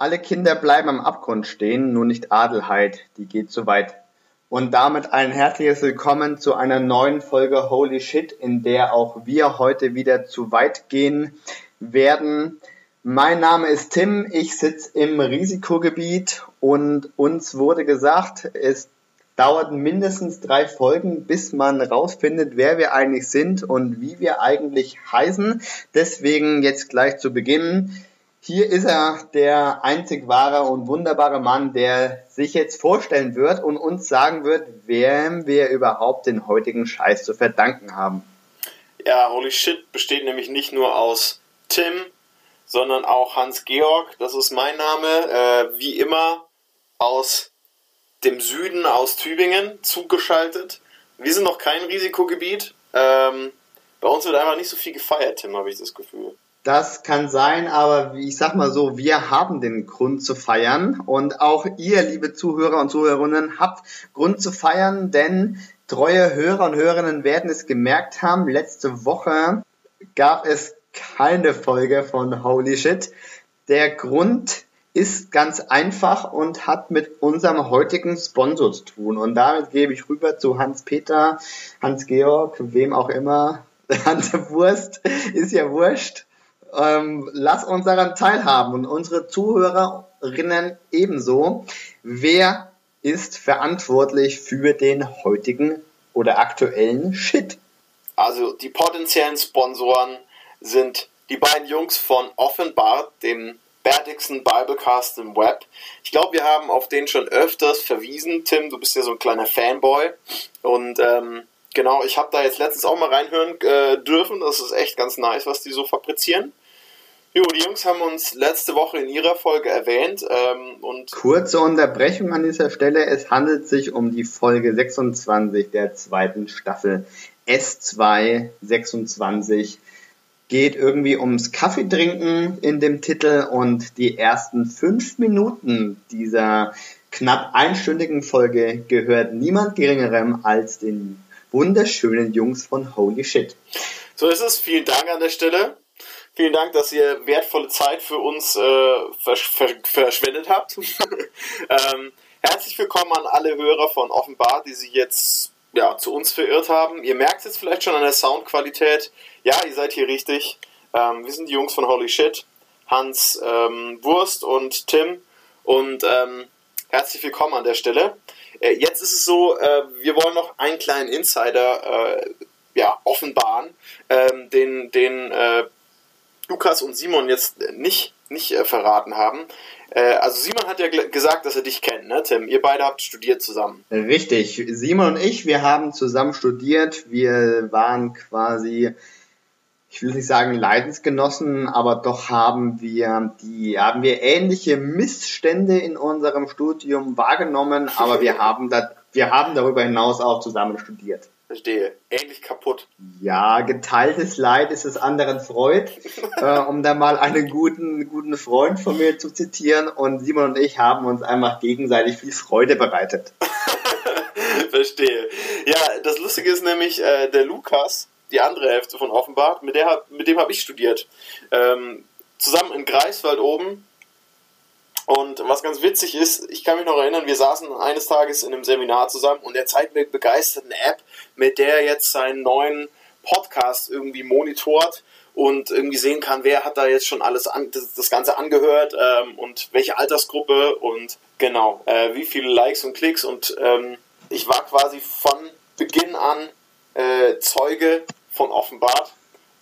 Alle Kinder bleiben am Abgrund stehen, nur nicht Adelheid, die geht zu weit. Und damit ein herzliches Willkommen zu einer neuen Folge Holy Shit, in der auch wir heute wieder zu weit gehen werden. Mein Name ist Tim, ich sitze im Risikogebiet und uns wurde gesagt, es dauert mindestens drei Folgen, bis man rausfindet, wer wir eigentlich sind und wie wir eigentlich heißen. Deswegen jetzt gleich zu Beginn hier ist er, der einzig wahre und wunderbare Mann, der sich jetzt vorstellen wird und uns sagen wird, wem wir überhaupt den heutigen Scheiß zu verdanken haben. Ja, Holy Shit besteht nämlich nicht nur aus Tim, sondern auch Hans-Georg, das ist mein Name, äh, wie immer aus dem Süden, aus Tübingen, zugeschaltet. Wir sind noch kein Risikogebiet. Ähm, bei uns wird einfach nicht so viel gefeiert, Tim, habe ich das Gefühl. Das kann sein, aber ich sag mal so, wir haben den Grund zu feiern und auch ihr, liebe Zuhörer und Zuhörerinnen, habt Grund zu feiern, denn treue Hörer und Hörerinnen werden es gemerkt haben, letzte Woche gab es keine Folge von Holy Shit. Der Grund ist ganz einfach und hat mit unserem heutigen Sponsor zu tun. Und damit gebe ich rüber zu Hans-Peter, Hans-Georg, wem auch immer. Hans Wurst ist ja wurscht ähm, lass uns daran teilhaben und unsere Zuhörerinnen ebenso. Wer ist verantwortlich für den heutigen oder aktuellen Shit? Also die potenziellen Sponsoren sind die beiden Jungs von Offenbart, dem bärtigsten Biblecast im Web. Ich glaube, wir haben auf den schon öfters verwiesen. Tim, du bist ja so ein kleiner Fanboy. Und ähm, genau, ich habe da jetzt letztens auch mal reinhören äh, dürfen. Das ist echt ganz nice, was die so fabrizieren. Jo, die Jungs haben uns letzte Woche in ihrer Folge erwähnt. Ähm, und Kurze Unterbrechung an dieser Stelle. Es handelt sich um die Folge 26 der zweiten Staffel S2 26. Geht irgendwie ums Kaffeetrinken in dem Titel und die ersten fünf Minuten dieser knapp einstündigen Folge gehört niemand geringerem als den wunderschönen Jungs von Holy Shit. So ist es. Vielen Dank an der Stelle. Vielen Dank, dass ihr wertvolle Zeit für uns äh, versch verschwendet habt. ähm, herzlich willkommen an alle Hörer von Offenbar, die sich jetzt ja, zu uns verirrt haben. Ihr merkt es jetzt vielleicht schon an der Soundqualität. Ja, ihr seid hier richtig. Ähm, wir sind die Jungs von Holy Shit. Hans ähm, Wurst und Tim. Und ähm, herzlich willkommen an der Stelle. Äh, jetzt ist es so, äh, wir wollen noch einen kleinen Insider äh, ja, offenbaren, ähm, den, den äh, Lukas und Simon jetzt nicht, nicht äh, verraten haben. Äh, also Simon hat ja gesagt, dass er dich kennt, ne, Tim? Ihr beide habt studiert zusammen. Richtig. Simon und ich, wir haben zusammen studiert. Wir waren quasi, ich will nicht sagen Leidensgenossen, aber doch haben wir die, haben wir ähnliche Missstände in unserem Studium wahrgenommen, aber wir haben da, wir haben darüber hinaus auch zusammen studiert. Verstehe. Ähnlich kaputt. Ja, geteiltes Leid ist des anderen Freud. äh, um da mal einen guten, guten Freund von mir zu zitieren. Und Simon und ich haben uns einfach gegenseitig viel Freude bereitet. Verstehe. Ja, das Lustige ist nämlich, äh, der Lukas, die andere Hälfte von Offenbach, mit, der, mit dem habe ich studiert. Ähm, zusammen in Greifswald oben und was ganz witzig ist, ich kann mich noch erinnern, wir saßen eines Tages in einem Seminar zusammen und er zeigt mir begeistert eine App, mit der er jetzt seinen neuen Podcast irgendwie monitort und irgendwie sehen kann, wer hat da jetzt schon alles an, das, das Ganze angehört ähm, und welche Altersgruppe und genau, äh, wie viele Likes und Klicks und ähm, ich war quasi von Beginn an äh, Zeuge von Offenbart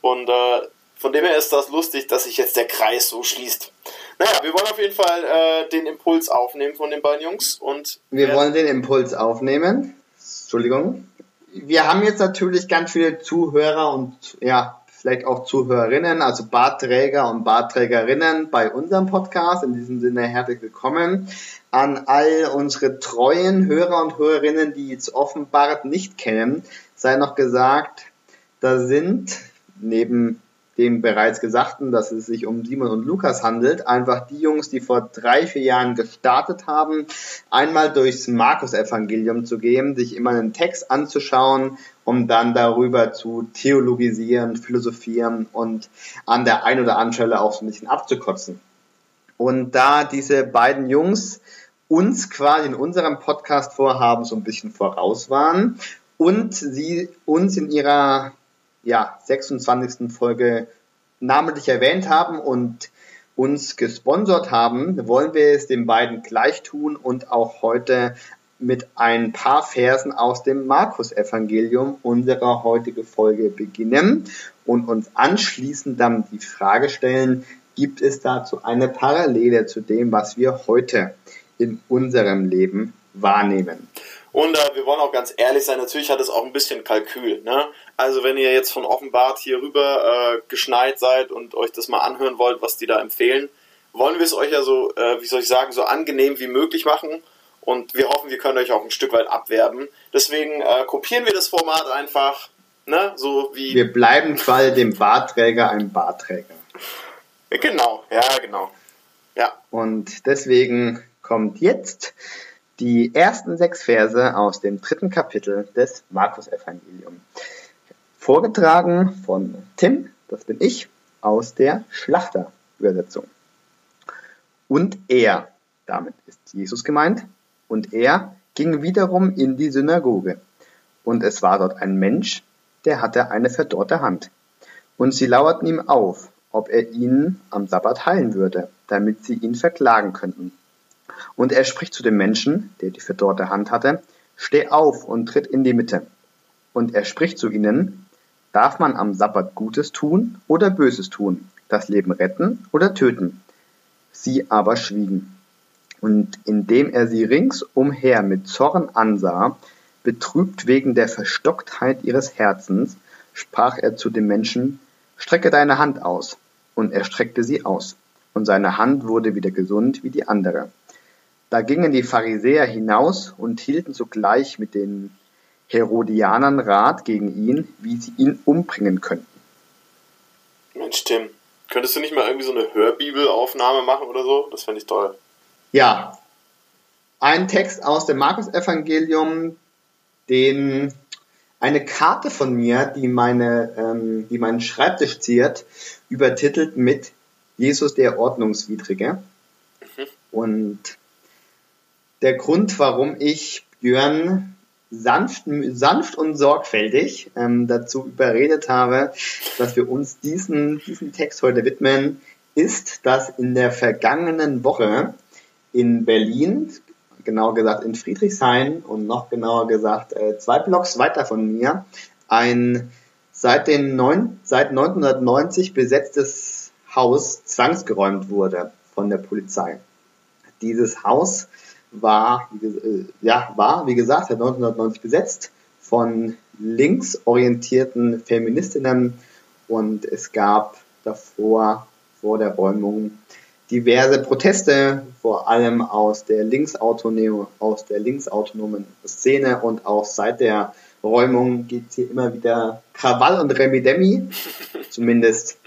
und äh, von dem her ist das lustig, dass sich jetzt der Kreis so schließt. Naja, wir wollen auf jeden Fall äh, den Impuls aufnehmen von den beiden Jungs und. Wir wollen den Impuls aufnehmen. Entschuldigung. Wir haben jetzt natürlich ganz viele Zuhörer und ja, vielleicht auch Zuhörerinnen, also Bartträger und Bartträgerinnen bei unserem Podcast. In diesem Sinne herzlich willkommen an all unsere treuen Hörer und Hörerinnen, die jetzt offenbar nicht kennen. Sei noch gesagt, da sind neben dem bereits Gesagten, dass es sich um Simon und Lukas handelt, einfach die Jungs, die vor drei, vier Jahren gestartet haben, einmal durchs Markus-Evangelium zu gehen, sich immer einen Text anzuschauen, um dann darüber zu theologisieren, philosophieren und an der einen oder anderen Stelle auch so ein bisschen abzukotzen. Und da diese beiden Jungs uns quasi in unserem Podcast-Vorhaben so ein bisschen voraus waren und sie uns in ihrer ja, 26. Folge namentlich erwähnt haben und uns gesponsert haben, wollen wir es den beiden gleich tun und auch heute mit ein paar Versen aus dem Markus-Evangelium unsere heutige Folge beginnen und uns anschließend dann die Frage stellen, gibt es dazu eine Parallele zu dem, was wir heute in unserem Leben wahrnehmen? Und äh, wir wollen auch ganz ehrlich sein, natürlich hat es auch ein bisschen Kalkül. Ne? Also wenn ihr jetzt von Offenbart hier rüber äh, geschneit seid und euch das mal anhören wollt, was die da empfehlen, wollen wir es euch ja so, äh, wie soll ich sagen, so angenehm wie möglich machen. Und wir hoffen, wir können euch auch ein Stück weit abwerben. Deswegen äh, kopieren wir das Format einfach, ne? So wie. Wir bleiben quasi dem Bartträger ein Bartträger. Genau, ja, genau. Ja. Und deswegen kommt jetzt die ersten sechs Verse aus dem dritten Kapitel des Markus-Evangelium. Vorgetragen von Tim, das bin ich, aus der Schlachterübersetzung. Und er, damit ist Jesus gemeint, und er ging wiederum in die Synagoge. Und es war dort ein Mensch, der hatte eine verdorrte Hand. Und sie lauerten ihm auf, ob er ihnen am Sabbat heilen würde, damit sie ihn verklagen könnten. Und er spricht zu dem Menschen, der die verdorrte Hand hatte, Steh auf und tritt in die Mitte. Und er spricht zu ihnen, Darf man am Sabbat Gutes tun oder Böses tun, das Leben retten oder töten? Sie aber schwiegen. Und indem er sie ringsumher mit Zorn ansah, betrübt wegen der Verstocktheit ihres Herzens, sprach er zu dem Menschen, Strecke deine Hand aus. Und er streckte sie aus. Und seine Hand wurde wieder gesund wie die andere. Da gingen die Pharisäer hinaus und hielten sogleich mit den Herodianern Rat gegen ihn, wie sie ihn umbringen könnten. Mensch, Tim, könntest du nicht mal irgendwie so eine Hörbibelaufnahme machen oder so? Das fände ich toll. Ja. Ein Text aus dem Markus-Evangelium, den eine Karte von mir, die, meine, ähm, die meinen Schreibtisch ziert, übertitelt mit Jesus der Ordnungswidrige. Mhm. Und der Grund, warum ich Björn sanft, sanft und sorgfältig ähm, dazu überredet habe, dass wir uns diesen, diesen Text heute widmen, ist, dass in der vergangenen Woche in Berlin, genau gesagt in Friedrichshain und noch genauer gesagt äh, zwei Blocks weiter von mir, ein seit, den neun, seit 1990 besetztes Haus zwangsgeräumt wurde von der Polizei. Dieses Haus war, äh, ja, war, wie gesagt, seit 1990 besetzt von linksorientierten Feministinnen und es gab davor, vor der Räumung, diverse Proteste, vor allem aus der linksautonomen, aus der linksautonomen Szene und auch seit der Räumung gibt es hier immer wieder Krawall und Remi-Demi, zumindest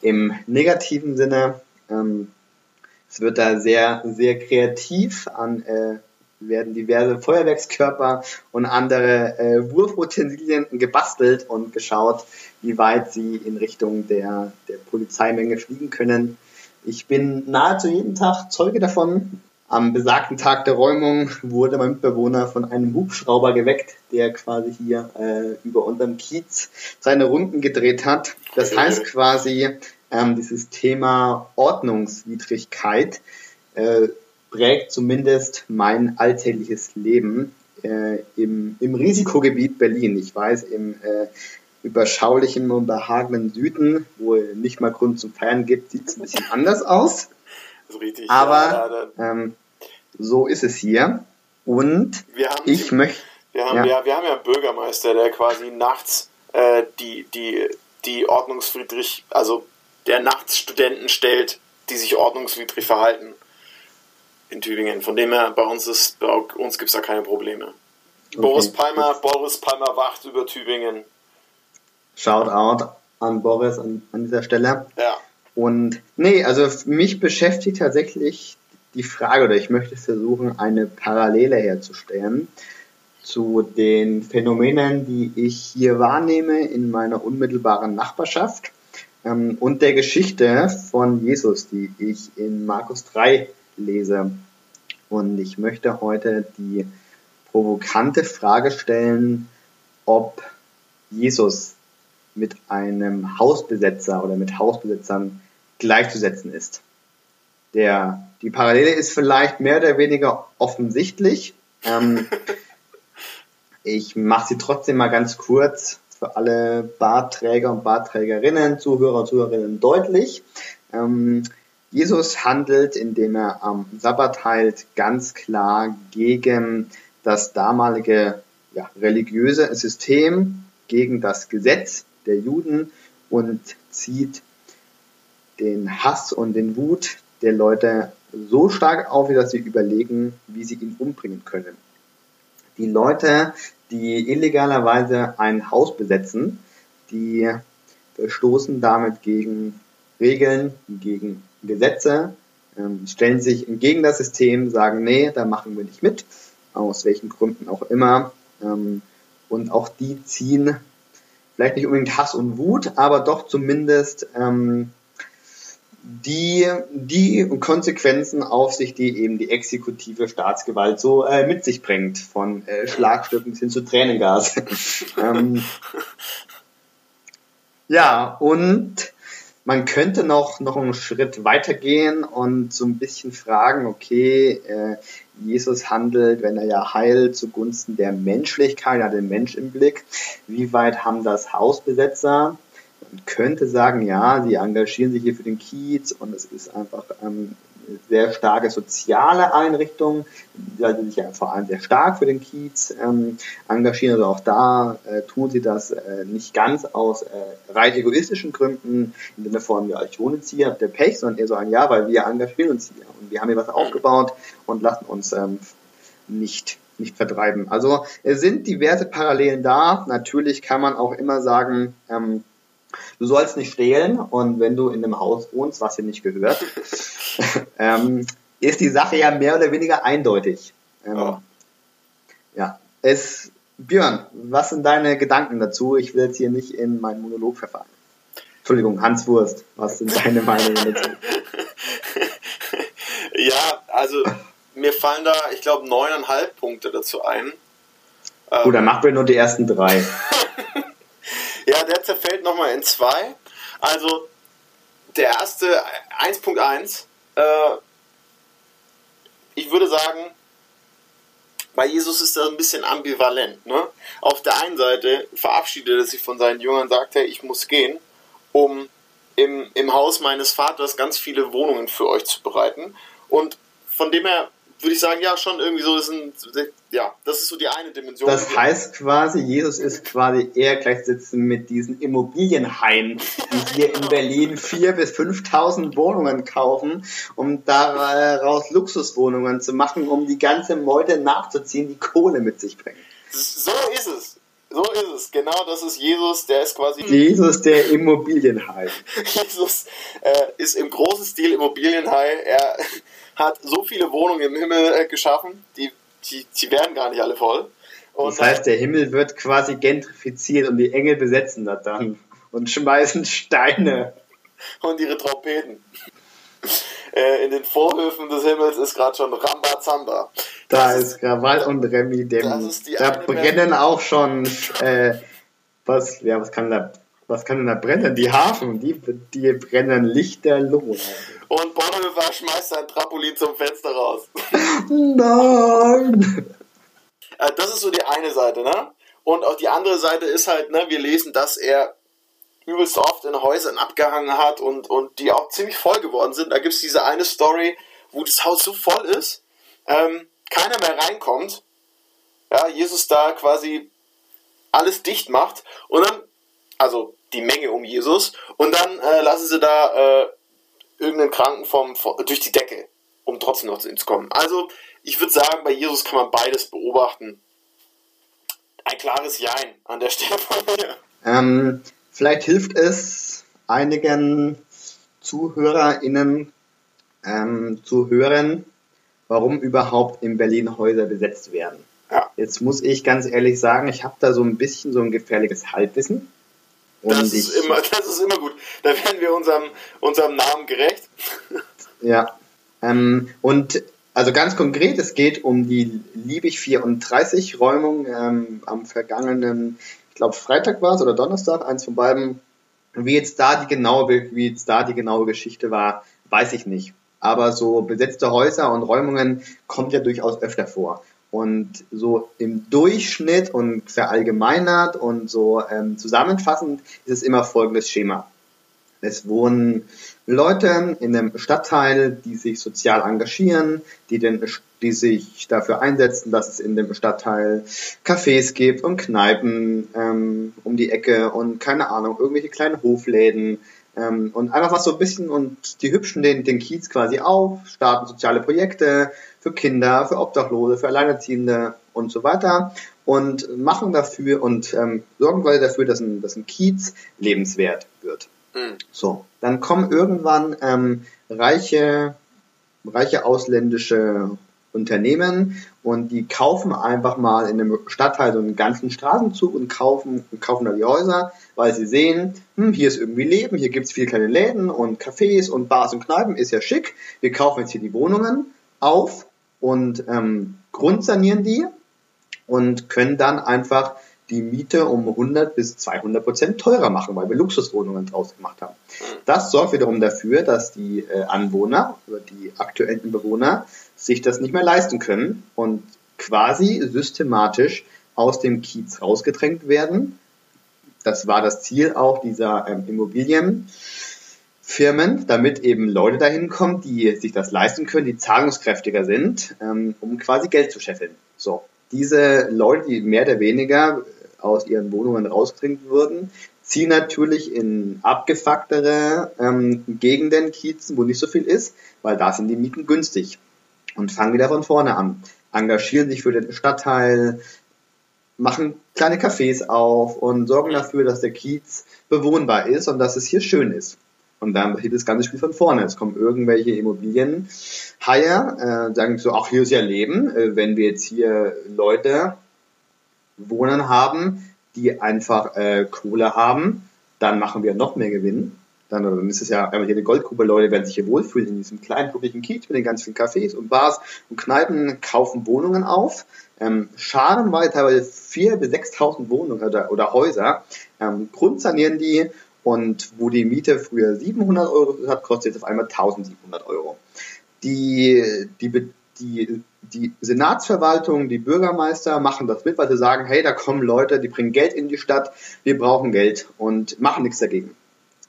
im negativen Sinne. Ähm, es wird da sehr, sehr kreativ an, äh, werden diverse Feuerwerkskörper und andere äh, Wurfutensilien gebastelt und geschaut, wie weit sie in Richtung der, der Polizeimenge fliegen können. Ich bin nahezu jeden Tag Zeuge davon. Am besagten Tag der Räumung wurde mein Mitbewohner von einem Hubschrauber geweckt, der quasi hier äh, über unserem Kiez seine Runden gedreht hat. Das heißt quasi, ähm, dieses Thema Ordnungswidrigkeit äh, prägt zumindest mein alltägliches Leben äh, im, im Risikogebiet Berlin. Ich weiß, im äh, überschaulichen und behagenden Süden, wo es nicht mal Grund zum Feiern gibt, sieht es ein bisschen anders aus. Richtig, Aber ja, ähm, so ist es hier. Und ich möchte. Wir haben ja. ja. wir haben ja einen Bürgermeister, der quasi nachts äh, die, die, die ordnungsfriedrig, also der nachts Studenten stellt, die sich ordnungswidrig verhalten in Tübingen. Von dem her, bei uns, ist, bei uns gibt es da keine Probleme. Okay. Boris Palmer, Boris Palmer wacht über Tübingen. Shoutout an Boris an, an dieser Stelle. Ja. Und nee, also mich beschäftigt tatsächlich die Frage, oder ich möchte versuchen, eine Parallele herzustellen zu den Phänomenen, die ich hier wahrnehme in meiner unmittelbaren Nachbarschaft ähm, und der Geschichte von Jesus, die ich in Markus 3 lese. Und ich möchte heute die provokante Frage stellen, ob Jesus mit einem Hausbesetzer oder mit Hausbesitzern gleichzusetzen ist. Der, die Parallele ist vielleicht mehr oder weniger offensichtlich. Ähm, ich mache sie trotzdem mal ganz kurz für alle Bartträger und Bartträgerinnen, Zuhörer und Zuhörerinnen deutlich. Ähm, Jesus handelt, indem er am Sabbat heilt, ganz klar gegen das damalige ja, religiöse System, gegen das Gesetz der Juden und zieht den Hass und den Wut der Leute so stark auf, dass sie überlegen, wie sie ihn umbringen können. Die Leute, die illegalerweise ein Haus besetzen, die verstoßen damit gegen Regeln, gegen Gesetze, ähm, stellen sich gegen das System, sagen, nee, da machen wir nicht mit, aus welchen Gründen auch immer. Ähm, und auch die ziehen vielleicht nicht unbedingt Hass und Wut, aber doch zumindest ähm, die, die Konsequenzen auf sich, die eben die exekutive Staatsgewalt so äh, mit sich bringt, von äh, Schlagstücken bis hin zu Tränengas. ähm, ja, und man könnte noch, noch einen Schritt weitergehen und so ein bisschen fragen, okay, äh, Jesus handelt, wenn er ja heilt, zugunsten der Menschlichkeit, hat den Mensch im Blick. Wie weit haben das Hausbesetzer könnte sagen, ja, sie engagieren sich hier für den Kiez und es ist einfach ähm, eine sehr starke soziale Einrichtung, die also sich ja vor allem sehr stark für den Kiez ähm, engagieren. Also auch da äh, tun sie das äh, nicht ganz aus äh, rein egoistischen Gründen, im Sinne von, ja, ich wohne jetzt hier, der Pech, sondern eher so ein, ja, weil wir engagieren uns hier und wir haben hier was aufgebaut und lassen uns ähm, nicht nicht vertreiben. Also es sind diverse Parallelen da. Natürlich kann man auch immer sagen, ähm, Du sollst nicht stehlen und wenn du in einem Haus wohnst, was dir nicht gehört, ähm, ist die Sache ja mehr oder weniger eindeutig. Ähm, oh. Ja, es, Björn, was sind deine Gedanken dazu? Ich will jetzt hier nicht in meinen Monolog verfallen. Entschuldigung, Hans Wurst, was sind deine Meinungen dazu? ja, also mir fallen da, ich glaube, neuneinhalb Punkte dazu ein. Gut, dann machen wir nur die ersten drei. Ja, der zerfällt nochmal in zwei. Also der erste 1.1, äh, ich würde sagen, bei Jesus ist das ein bisschen ambivalent. Ne? Auf der einen Seite verabschiedet er sich von seinen Jüngern, sagt er, ich muss gehen, um im, im Haus meines Vaters ganz viele Wohnungen für euch zu bereiten. Und von dem her würde ich sagen, ja, schon irgendwie so, ist ein, ja, das ist so die eine Dimension. Das heißt quasi, Jesus ist quasi eher gleichsetzen mit diesen Immobilienhaien, die hier in Berlin 4.000 bis 5.000 Wohnungen kaufen, um daraus Luxuswohnungen zu machen, um die ganze Meute nachzuziehen, die Kohle mit sich bringen. So ist es. So ist es. Genau das ist Jesus, der ist quasi. Jesus, der Immobilienhai. Jesus äh, ist im großen Stil Immobilienhai. Er hat so viele Wohnungen im Himmel äh, geschaffen, die, die, die werden gar nicht alle voll. Und, das heißt, der Himmel wird quasi gentrifiziert und die Engel besetzen das dann und schmeißen Steine. Und ihre Trompeten. Äh, in den Vorhöfen des Himmels ist gerade schon Rambazamba. Da das ist Krawall und Remi Demi. Da brennen auch schon, äh, was, ja, was kann da, was kann denn da brennen? Die Hafen, die, die brennen lichterloh. Und Bonhoeffer schmeißt sein Trampolin zum Fenster raus. Nein! Äh, das ist so die eine Seite, ne? Und auch die andere Seite ist halt, ne, wir lesen, dass er übelst oft in Häusern abgehangen hat und, und die auch ziemlich voll geworden sind. Da gibt es diese eine Story, wo das Haus so voll ist, ähm, keiner mehr reinkommt. Ja, Jesus da quasi alles dicht macht und dann, also die Menge um Jesus, und dann äh, lassen sie da äh, irgendeinen Kranken vom, durch die Decke, um trotzdem noch zu ihm zu kommen. Also, ich würde sagen, bei Jesus kann man beides beobachten. Ein klares Jein an der Stelle von mir. Ähm, vielleicht hilft es einigen ZuhörerInnen ähm, zu hören, warum überhaupt in Berlin Häuser besetzt werden. Ja. Jetzt muss ich ganz ehrlich sagen, ich habe da so ein bisschen so ein gefährliches Halbwissen. Und das, ist immer, das ist immer gut. Da werden wir unserem, unserem Namen gerecht. Ja. Ähm, und also ganz konkret, es geht um die Liebig 34 Räumung ähm, am vergangenen, ich glaube Freitag war es oder Donnerstag, eins von beiden. Wie jetzt da die genaue, wie jetzt da die genaue Geschichte war, weiß ich nicht. Aber so besetzte Häuser und Räumungen kommt ja durchaus öfter vor. Und so im Durchschnitt und verallgemeinert und so ähm, zusammenfassend ist es immer folgendes Schema. Es wohnen Leute in einem Stadtteil, die sich sozial engagieren, die, den, die sich dafür einsetzen, dass es in dem Stadtteil Cafés gibt und Kneipen ähm, um die Ecke und keine Ahnung, irgendwelche kleinen Hofläden. Ähm, und einfach was so ein bisschen und die hübschen den, den Kiez quasi auf, starten soziale Projekte für Kinder, für Obdachlose, für Alleinerziehende und so weiter und machen dafür und ähm, sorgen quasi dafür, dass ein, dass ein Kiez lebenswert wird. Mhm. So, dann kommen irgendwann ähm, reiche, reiche ausländische Unternehmen und die kaufen einfach mal in einem Stadtteil so einen ganzen Straßenzug und kaufen, kaufen da die Häuser, weil sie sehen, hm, hier ist irgendwie Leben, hier gibt's viele kleine Läden und Cafés und Bars und Kneipen, ist ja schick. Wir kaufen jetzt hier die Wohnungen auf und ähm, grundsanieren die und können dann einfach die Miete um 100 bis 200 Prozent teurer machen, weil wir Luxuswohnungen draus gemacht haben. Das sorgt wiederum dafür, dass die äh, Anwohner die aktuellen Bewohner sich das nicht mehr leisten können und quasi systematisch aus dem Kiez rausgedrängt werden. Das war das Ziel auch dieser ähm, Immobilienfirmen, damit eben Leute dahin kommen, die sich das leisten können, die zahlungskräftiger sind, ähm, um quasi Geld zu scheffeln. So, diese Leute, die mehr oder weniger aus ihren Wohnungen rausdrängen würden, ziehen natürlich in abgefucktere ähm, Gegenden, Kiezen, wo nicht so viel ist, weil da sind die Mieten günstig und fangen wieder von vorne an. Engagieren sich für den Stadtteil, machen kleine Cafés auf und sorgen dafür, dass der Kiez bewohnbar ist und dass es hier schön ist. Und dann passiert das ganze Spiel von vorne. Es kommen irgendwelche Immobilienhaie, äh, sagen so, ach, hier ist ja Leben. Äh, wenn wir jetzt hier Leute wohnen haben, die einfach äh, Kohle haben, dann machen wir noch mehr Gewinn. Dann, dann ist es ja einfach hier eine Goldgrube, Leute werden sich hier wohlfühlen in diesem kleinen, publiken Kiez mit den ganz vielen Cafés und Bars und Kneipen, kaufen Wohnungen auf. Ähm, Schaden war teilweise 4.000 bis 6.000 Wohnungen oder, oder Häuser. Ähm, grundsanieren die und wo die Miete früher 700 Euro hat, kostet jetzt auf einmal 1700 Euro. Die, die, die, die Senatsverwaltung, die Bürgermeister machen das mit, weil sie sagen, hey, da kommen Leute, die bringen Geld in die Stadt, wir brauchen Geld und machen nichts dagegen.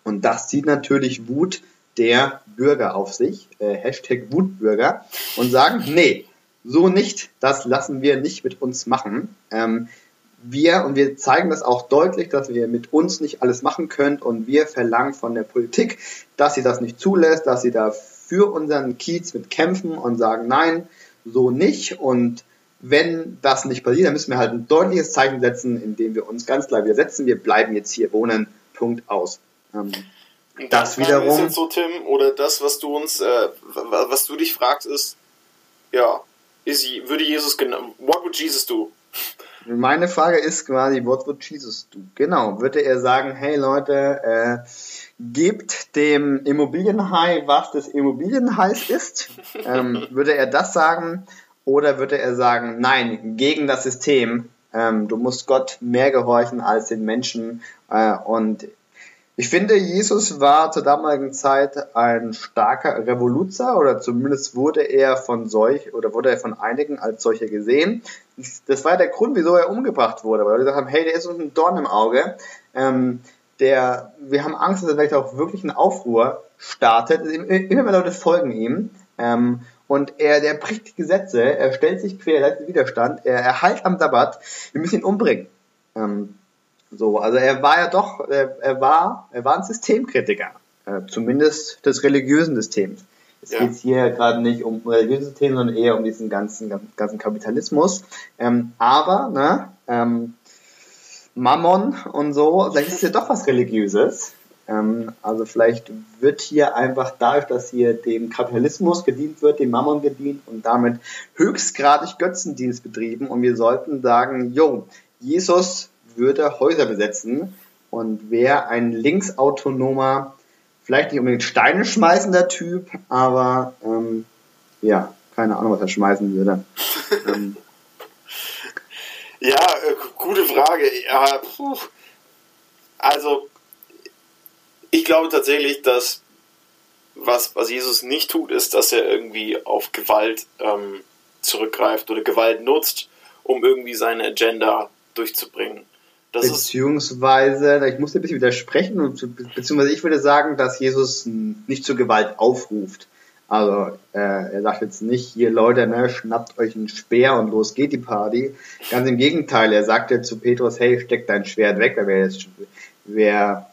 Und das zieht natürlich Wut der Bürger auf sich, äh, Hashtag Wutbürger, und sagen, nee, so nicht, das lassen wir nicht mit uns machen. Ähm, wir, und wir zeigen das auch deutlich, dass wir mit uns nicht alles machen können und wir verlangen von der Politik, dass sie das nicht zulässt, dass sie da für unseren Kiez mit kämpfen und sagen, nein, so nicht und wenn das nicht passiert, dann müssen wir halt ein deutliches Zeichen setzen, indem wir uns ganz klar widersetzen, wir bleiben jetzt hier wohnen, Punkt aus. Ähm, das wiederum. Ist jetzt so, Tim, oder das, was du uns, äh, was du dich fragst, ist, ja, ist, würde Jesus genau, what would Jesus do? Meine Frage ist quasi, what would Jesus do? Genau, würde er sagen, hey Leute, äh, gebt dem Immobilienhai, was des Immobilienhais ist? ähm, würde er das sagen? Oder würde er sagen, nein, gegen das System, ähm, du musst Gott mehr gehorchen als den Menschen äh, und ich finde, Jesus war zur damaligen Zeit ein starker Revoluzer oder zumindest wurde er von solch oder wurde er von einigen als solcher gesehen. Das war der Grund, wieso er umgebracht wurde, weil wir gesagt haben, hey, der ist uns ein Dorn im Auge. Ähm, der, wir haben Angst, dass er vielleicht auch wirklich einen Aufruhr startet. Immer mehr Leute folgen ihm. Ähm, und er, der bricht die Gesetze, er stellt sich quer, er leistet Widerstand, er erhält am Sabbat, wir müssen ihn umbringen. Ähm, so, also er war ja doch, er, er war, er war ein Systemkritiker, äh, zumindest des religiösen Systems. Es ja. geht hier gerade nicht um religiöse System, sondern eher um diesen ganzen, ganzen Kapitalismus. Ähm, aber, ne, ähm, Mammon und so, vielleicht ist ja doch was Religiöses. Ähm, also vielleicht wird hier einfach dadurch, dass hier dem Kapitalismus gedient wird, dem Mammon gedient und damit höchstgradig Götzendienst betrieben und wir sollten sagen, jo, Jesus würde Häuser besetzen und wäre ein linksautonomer, vielleicht nicht unbedingt Steine schmeißender Typ, aber ähm, ja, keine Ahnung, was er schmeißen würde. ähm, ja, äh, gute Frage. Ja. Also, ich glaube tatsächlich, dass was, was Jesus nicht tut, ist, dass er irgendwie auf Gewalt ähm, zurückgreift oder Gewalt nutzt, um irgendwie seine Agenda durchzubringen. Das beziehungsweise, ich muss ein bisschen widersprechen, beziehungsweise ich würde sagen, dass Jesus nicht zur Gewalt aufruft. Also äh, er sagt jetzt nicht, hier Leute, ne, schnappt euch einen Speer und los geht die Party. Ganz im Gegenteil, er sagt ja zu Petrus, hey, steck dein Schwert weg, weil wer, jetzt, wer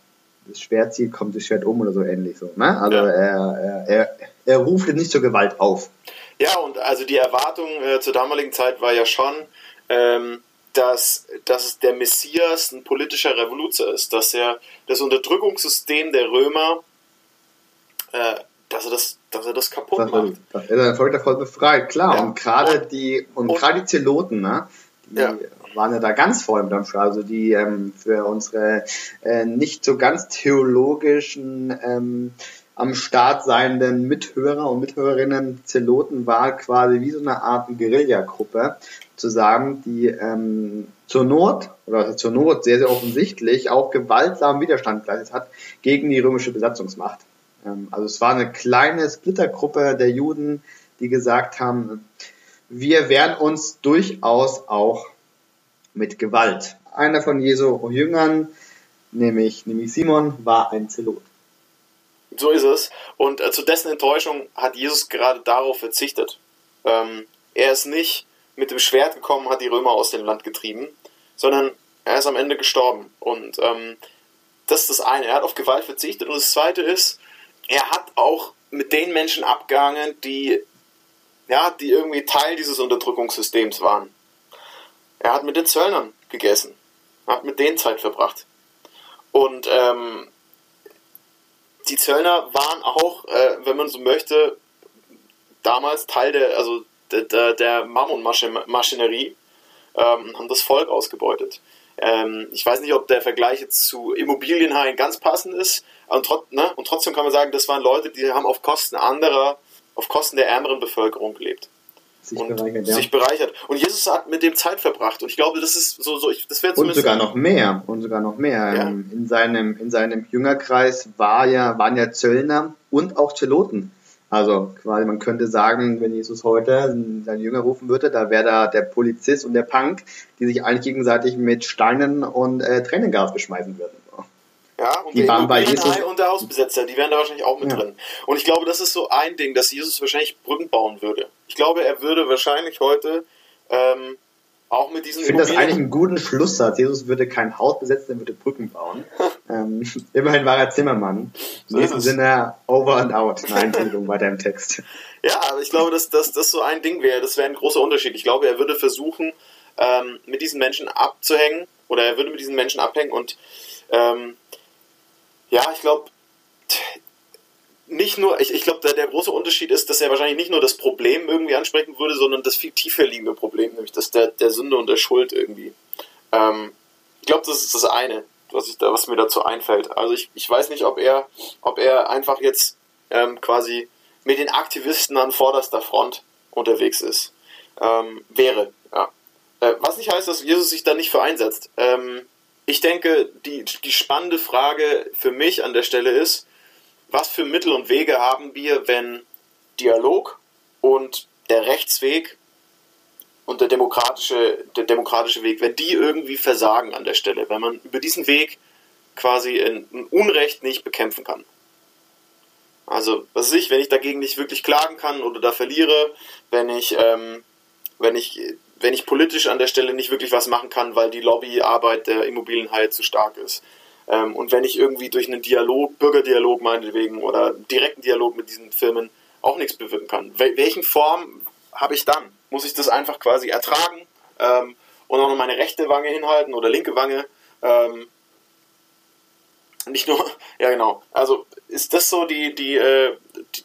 das Schwert zieht, kommt das Schwert um oder so ähnlich so. Ne? Also ja. er, er, er ruft jetzt nicht zur Gewalt auf. Ja, und also die Erwartung äh, zur damaligen Zeit war ja schon, ähm, dass, dass der Messias ein politischer Revoluzer ist, dass er das Unterdrückungssystem der Römer, äh, dass er das, dass er das kaputt das macht. Dass er sein Volk davon befreit, klar. Ja. Und gerade die, und, und gerade die Zeloten, ne? Die ja. waren ja da ganz voll mit am Start. Also die ähm, für unsere äh, nicht so ganz theologischen ähm, am Start seienden Mithörer und Mithörerinnen Zeloten war quasi wie so eine Art Guerillagruppe zusammen, die ähm, zur Not, oder zur Not sehr, sehr offensichtlich auch gewaltsamen Widerstand geleistet hat gegen die römische Besatzungsmacht. Ähm, also es war eine kleine Splittergruppe der Juden, die gesagt haben, wir wehren uns durchaus auch mit Gewalt. Einer von Jesu Jüngern, nämlich, nämlich Simon, war ein Zelot. So ist es. Und äh, zu dessen Enttäuschung hat Jesus gerade darauf verzichtet. Ähm, er ist nicht mit dem Schwert gekommen, hat die Römer aus dem Land getrieben, sondern er ist am Ende gestorben. Und ähm, das ist das eine. Er hat auf Gewalt verzichtet. Und das zweite ist, er hat auch mit den Menschen abgehangen, die, ja, die irgendwie Teil dieses Unterdrückungssystems waren. Er hat mit den Zöllnern gegessen, hat mit denen Zeit verbracht. Und ähm, die Zöllner waren auch, äh, wenn man so möchte, damals Teil der, also der, der Mammon-Maschinerie, ähm, haben das Volk ausgebeutet. Ähm, ich weiß nicht, ob der Vergleich jetzt zu Immobilienhain ganz passend ist, und, trot, ne? und trotzdem kann man sagen, das waren Leute, die haben auf Kosten anderer, auf Kosten der ärmeren Bevölkerung gelebt. Sich und bereichert, ja. sich bereichert. Und Jesus hat mit dem Zeit verbracht. Und ich glaube, das ist so, so ich, das wäre Und sogar noch mehr. Und sogar noch mehr. Ja. Ähm, in, seinem, in seinem Jüngerkreis war ja, waren ja Zöllner und auch Zeloten. Also quasi man könnte sagen, wenn Jesus heute seine Jünger rufen würde, da wäre da der Polizist und der Punk, die sich eigentlich gegenseitig mit Steinen und äh, Tränengas beschmeißen würden. Ja, und die waren bei Jesus. und der Hausbesetzer, die wären da wahrscheinlich auch mit ja. drin. Und ich glaube, das ist so ein Ding, dass Jesus wahrscheinlich Brücken bauen würde. Ich glaube, er würde wahrscheinlich heute ähm, auch mit diesen Ich finde das eigentlich einen guten Schlusssatz. Jesus würde kein Haus besetzen, er würde Brücken bauen. ähm, immerhin war er Zimmermann. In diesem Sinne over and out. Nein, Entschuldigung, weiter im Text. Ja, aber ich glaube, dass, dass das so ein Ding wäre. Das wäre ein großer Unterschied. Ich glaube, er würde versuchen, ähm, mit diesen Menschen abzuhängen oder er würde mit diesen Menschen abhängen und ähm, ja, ich glaube, nicht nur, ich, ich glaube, der, der große Unterschied ist, dass er wahrscheinlich nicht nur das Problem irgendwie ansprechen würde, sondern das viel tiefer liegende Problem, nämlich das der, der Sünde und der Schuld irgendwie. Ähm, ich glaube, das ist das eine, was, ich da, was mir dazu einfällt. Also ich, ich weiß nicht, ob er, ob er einfach jetzt ähm, quasi mit den Aktivisten an vorderster Front unterwegs ist. Ähm, wäre, ja. Äh, was nicht heißt, dass Jesus sich da nicht für einsetzt. Ähm, ich denke, die, die spannende Frage für mich an der Stelle ist, was für Mittel und Wege haben wir, wenn Dialog und der Rechtsweg und der demokratische, der demokratische Weg, wenn die irgendwie versagen an der Stelle, wenn man über diesen Weg quasi ein Unrecht nicht bekämpfen kann. Also, was weiß ich, wenn ich dagegen nicht wirklich klagen kann oder da verliere, wenn ich, ähm, wenn ich wenn ich politisch an der Stelle nicht wirklich was machen kann, weil die Lobbyarbeit der Immobilienhaie zu stark ist. Ähm, und wenn ich irgendwie durch einen Dialog, Bürgerdialog meinetwegen oder direkten Dialog mit diesen Firmen auch nichts bewirken kann. Wel welchen Form habe ich dann? Muss ich das einfach quasi ertragen ähm, und auch noch meine rechte Wange hinhalten oder linke Wange? Ähm, nicht nur, ja genau. Also ist das so die, die, äh,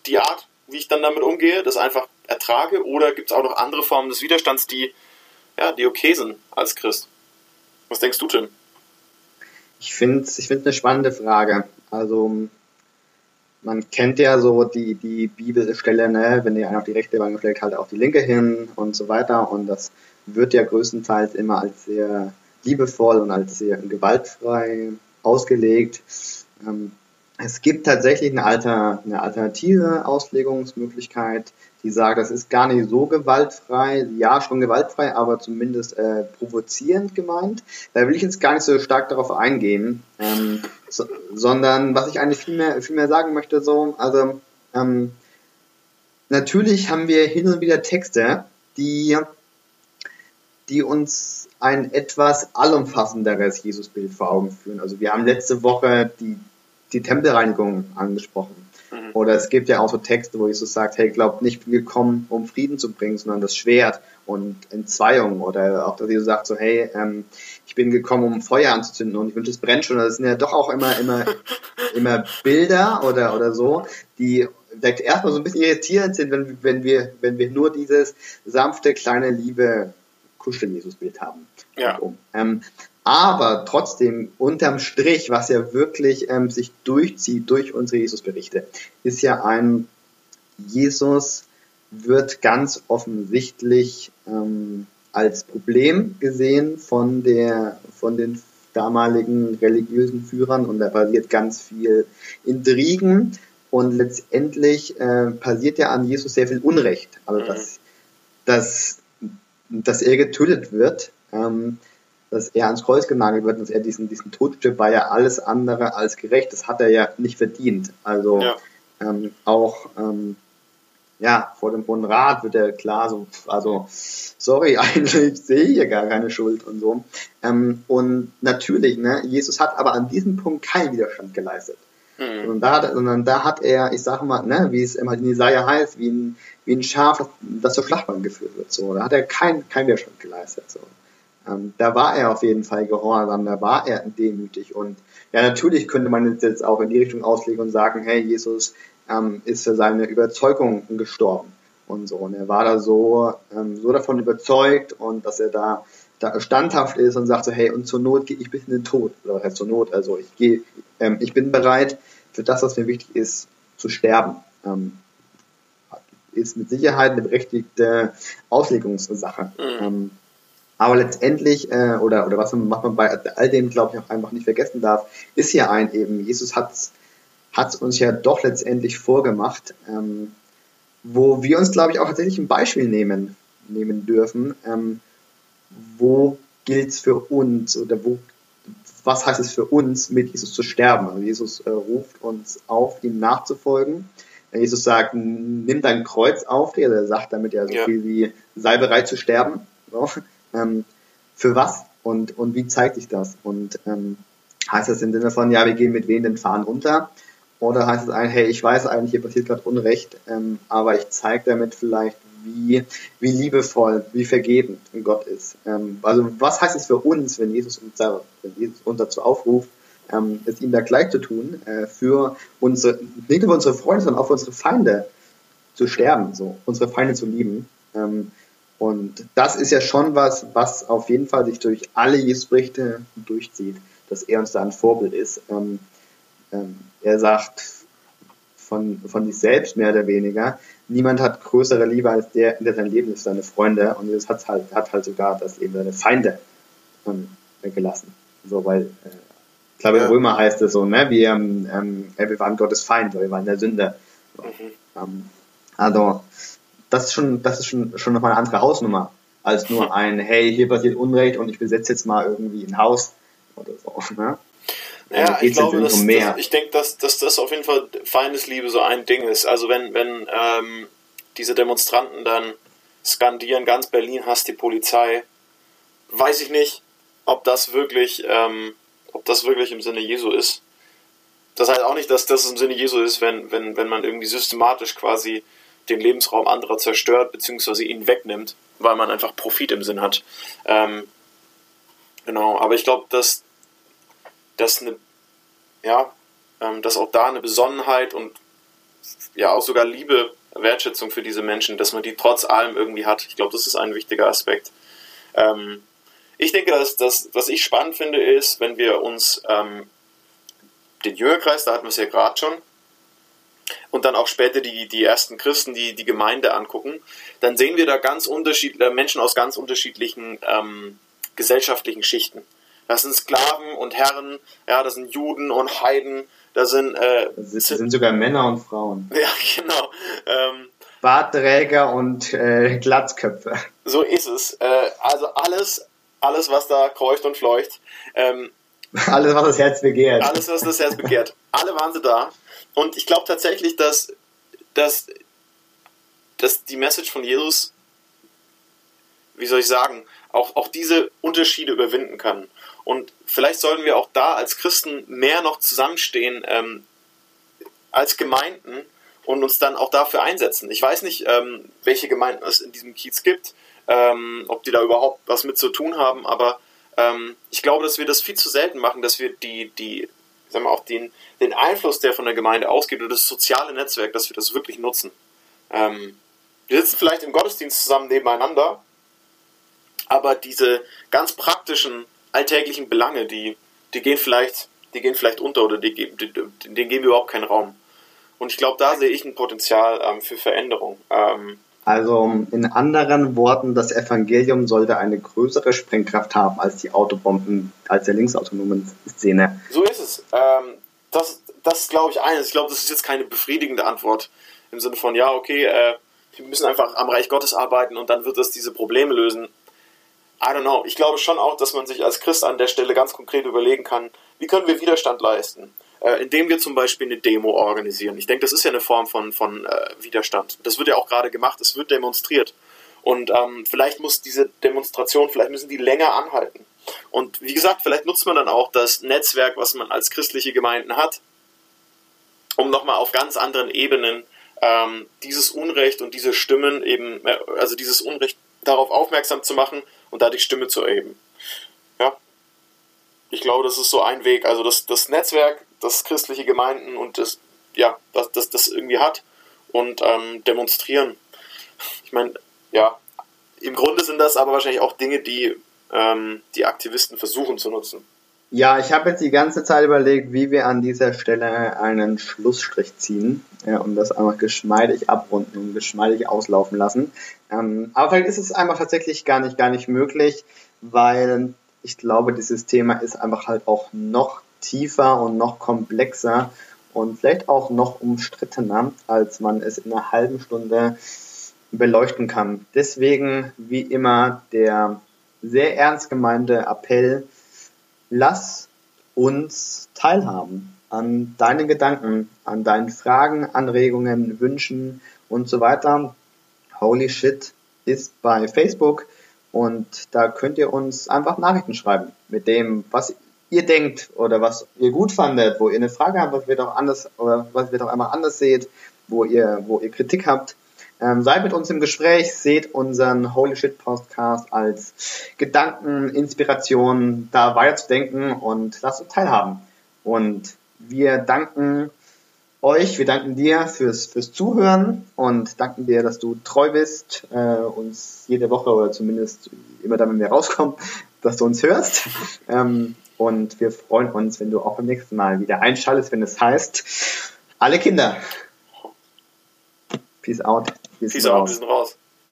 die Art, wie ich dann damit umgehe, das einfach ertrage? Oder gibt es auch noch andere Formen des Widerstands, die ja, die sind als Christ. Was denkst du, Tim? Ich finde es ich eine spannende Frage. Also man kennt ja so die, die Bibelstelle, ne? wenn ihr einer auf die rechte Wange schlägt, halt auf die linke hin und so weiter. Und das wird ja größtenteils immer als sehr liebevoll und als sehr gewaltfrei ausgelegt. Ähm, es gibt tatsächlich eine, Alter, eine alternative Auslegungsmöglichkeit, die sagt, das ist gar nicht so gewaltfrei, ja schon gewaltfrei, aber zumindest äh, provozierend gemeint. Da will ich jetzt gar nicht so stark darauf eingehen, ähm, so, sondern was ich eigentlich viel mehr, viel mehr sagen möchte, so, also ähm, natürlich haben wir hin und wieder Texte, die, die uns ein etwas allumfassenderes Jesusbild vor Augen führen. Also wir haben letzte Woche die die Tempelreinigung angesprochen. Mhm. Oder es gibt ja auch so Texte, wo Jesus sagt, hey, glaubt nicht gekommen, um Frieden zu bringen, sondern das Schwert und Entzweiung. Oder auch, dass Jesus sagt so, hey, ähm, ich bin gekommen, um Feuer anzuzünden und ich wünsche, es brennt schon. Das sind ja doch auch immer, immer, immer Bilder oder, oder so, die vielleicht erstmal so ein bisschen irritierend sind, wenn, wenn wir, wenn wir nur dieses sanfte, kleine, liebe Kuschel-Jesus-Bild haben. Ja. Ähm, aber trotzdem, unterm Strich, was ja wirklich ähm, sich durchzieht durch unsere Jesus-Berichte, ist ja ein Jesus wird ganz offensichtlich ähm, als Problem gesehen von der von den damaligen religiösen Führern und da passiert ganz viel Intrigen und letztendlich äh, passiert ja an Jesus sehr viel Unrecht, also mhm. dass, dass, dass er getötet wird. Ähm, dass er ans Kreuz genagelt wird, dass er diesen, diesen Tod stirbt, war ja alles andere als gerecht. Das hat er ja nicht verdient. Also ja. ähm, auch ähm, ja, vor dem Hohen Rat wird er klar so, also sorry, eigentlich sehe ich hier gar keine Schuld und so. Ähm, und natürlich, ne, Jesus hat aber an diesem Punkt keinen Widerstand geleistet. Mhm. Und, da sondern da hat er, ich sage mal, ne, wie es immer in Jesaja heißt, wie ein, wie ein Schaf, das, das zur Schlachtbahn geführt wird. So. Da hat er keinen kein Widerstand geleistet. So. Ähm, da war er auf jeden Fall gehorsam, da war er demütig. Und ja, natürlich könnte man jetzt auch in die Richtung auslegen und sagen, hey, Jesus ähm, ist für seine Überzeugung gestorben und so. Und er war da so, ähm, so davon überzeugt und dass er da, da standhaft ist und sagt so, hey, und zur Not gehe ich bis in den Tod. Oder was heißt zur Not? Also ich gehe, ähm, ich bin bereit, für das, was mir wichtig ist, zu sterben. Ähm, ist mit Sicherheit eine berechtigte Auslegungssache. Mhm. Ähm, aber letztendlich, äh, oder, oder was man, was man bei all dem, glaube ich, auch einfach nicht vergessen darf, ist ja ein eben, Jesus hat es uns ja doch letztendlich vorgemacht, ähm, wo wir uns, glaube ich, auch tatsächlich ein Beispiel nehmen, nehmen dürfen. Ähm, wo gilt es für uns oder wo, was heißt es für uns, mit Jesus zu sterben? Also Jesus äh, ruft uns auf, ihm nachzufolgen. Jesus sagt, nimm dein Kreuz auf dir, er sagt damit ja so ja. viel wie, sei bereit zu sterben. So ähm, für was und, und wie zeigt sich das? Und ähm, heißt das im Sinne von, ja, wir gehen mit wehenden Fahnen unter? Oder heißt es ein, hey, ich weiß eigentlich, hier passiert gerade Unrecht, ähm, aber ich zeige damit vielleicht, wie, wie liebevoll, wie vergebend Gott ist. Ähm, also was heißt es für uns, wenn Jesus uns, wenn Jesus uns dazu aufruft, ähm, es ihm da gleich zu tun, äh, für unsere, nicht nur für unsere Freunde, sondern auch für unsere Feinde zu sterben, so, unsere Feinde zu lieben. Ähm, und das ist ja schon was, was auf jeden Fall sich durch alle Jesus-Berichte durchzieht, dass er uns da ein Vorbild ist. Ähm, ähm, er sagt von, von sich selbst mehr oder weniger, niemand hat größere Liebe als der, der sein Leben ist, seine Freunde. Und Jesus hat halt, hat halt sogar das Leben seine Feinde ähm, gelassen. So, weil, äh, ich glaube, in Römer heißt es so, ne, wir, ähm, wir waren Gottes Feind, weil wir waren der Sünde. So. Mhm. Ähm, also, das ist schon, das ist schon, schon nochmal eine andere Hausnummer als nur ein, hey, hier passiert Unrecht und ich besetze jetzt mal irgendwie ein Haus oder so. Ne? Ja, ich glaube, dass, um dass, ich denke, dass, dass das auf jeden Fall Feindesliebe so ein Ding ist. Also wenn, wenn ähm, diese Demonstranten dann skandieren, ganz Berlin hasst die Polizei, weiß ich nicht, ob das wirklich, ähm, ob das wirklich im Sinne Jesu ist. Das heißt auch nicht, dass das im Sinne Jesu ist, wenn, wenn, wenn man irgendwie systematisch quasi den Lebensraum anderer zerstört, beziehungsweise ihn wegnimmt, weil man einfach Profit im Sinn hat. Ähm, genau, aber ich glaube, dass, dass eine, ja, ähm, dass auch da eine Besonnenheit und ja auch sogar Liebe, Wertschätzung für diese Menschen, dass man die trotz allem irgendwie hat. Ich glaube, das ist ein wichtiger Aspekt. Ähm, ich denke, dass das, was ich spannend finde, ist, wenn wir uns ähm, den Jüngerkreis, da hatten wir es ja gerade schon, und dann auch später die, die ersten Christen, die die Gemeinde angucken, dann sehen wir da ganz unterschiedliche Menschen aus ganz unterschiedlichen ähm, gesellschaftlichen Schichten. Das sind Sklaven und Herren, ja, das sind Juden und Heiden, da sind, äh, das sind sogar Männer und Frauen. Ja, genau. Ähm, Bartträger und äh, Glatzköpfe. So ist es. Äh, also alles, alles, was da kreucht und fleucht. Ähm, alles, was das Herz begehrt. Alles, was das Herz begehrt. Alle waren sie da. Und ich glaube tatsächlich, dass, dass, dass die Message von Jesus, wie soll ich sagen, auch, auch diese Unterschiede überwinden kann. Und vielleicht sollten wir auch da als Christen mehr noch zusammenstehen ähm, als Gemeinden und uns dann auch dafür einsetzen. Ich weiß nicht, ähm, welche Gemeinden es in diesem Kiez gibt, ähm, ob die da überhaupt was mit zu tun haben, aber ähm, ich glaube, dass wir das viel zu selten machen, dass wir die, die sagen wir, auch den, den Einfluss, der von der Gemeinde ausgeht, oder das soziale Netzwerk, dass wir das wirklich nutzen. Ähm, wir sitzen vielleicht im Gottesdienst zusammen nebeneinander, aber diese ganz praktischen, alltäglichen Belange, die, die gehen vielleicht, die gehen vielleicht unter oder die, die, denen geben wir überhaupt keinen Raum. Und ich glaube, da sehe ich ein Potenzial ähm, für Veränderung. Ähm, also in anderen Worten, das Evangelium sollte eine größere Sprengkraft haben als die Autobomben, als der linksautonomen Szene. So ist es. Ähm, das, das ist, glaube ich, eines. Ich glaube, das ist jetzt keine befriedigende Antwort im Sinne von, ja, okay, äh, wir müssen einfach am Reich Gottes arbeiten und dann wird das diese Probleme lösen. I don't know. Ich glaube schon auch, dass man sich als Christ an der Stelle ganz konkret überlegen kann, wie können wir Widerstand leisten? äh, indem wir zum Beispiel eine Demo organisieren. Ich denke, das ist ja eine Form von, von äh, Widerstand. Das wird ja auch gerade gemacht, es wird demonstriert. Und ähm, vielleicht muss diese Demonstration, vielleicht müssen die länger anhalten. Und wie gesagt, vielleicht nutzt man dann auch das Netzwerk, was man als christliche Gemeinden hat, um nochmal auf ganz anderen Ebenen ähm, dieses Unrecht und diese Stimmen eben, äh, also dieses Unrecht darauf aufmerksam zu machen und da die Stimme zu erheben. Ja, ich glaube, das ist so ein Weg. Also das, das Netzwerk das christliche Gemeinden und das, ja, das, das, das irgendwie hat und ähm, demonstrieren. Ich meine, ja, im Grunde sind das aber wahrscheinlich auch Dinge, die ähm, die Aktivisten versuchen zu nutzen. Ja, ich habe jetzt die ganze Zeit überlegt, wie wir an dieser Stelle einen Schlussstrich ziehen ja, und das einfach geschmeidig abrunden und geschmeidig auslaufen lassen. Ähm, aber vielleicht ist es einfach tatsächlich gar nicht, gar nicht möglich, weil ich glaube, dieses Thema ist einfach halt auch noch tiefer und noch komplexer und vielleicht auch noch umstrittener, als man es in einer halben Stunde beleuchten kann. Deswegen, wie immer, der sehr ernst gemeinte Appell, lass uns teilhaben an deinen Gedanken, an deinen Fragen, Anregungen, Wünschen und so weiter. Holy Shit ist bei Facebook und da könnt ihr uns einfach Nachrichten schreiben mit dem, was ihr denkt oder was ihr gut fandet, wo ihr eine Frage habt, was wir doch anders oder was wir doch einmal anders seht, wo ihr, wo ihr Kritik habt. Ähm, seid mit uns im Gespräch, seht unseren Holy Shit Podcast als Gedanken, Inspiration, da weiterzudenken und lasst uns teilhaben. Und wir danken euch, wir danken dir fürs, fürs Zuhören und danken dir, dass du treu bist, äh, uns jede Woche oder zumindest immer dann, wenn wir rauskommen, dass du uns hörst. Ähm, und wir freuen uns, wenn du auch beim nächsten Mal wieder einschaltest, wenn es heißt, alle Kinder. Peace out. Peace, Peace out, wir sind raus.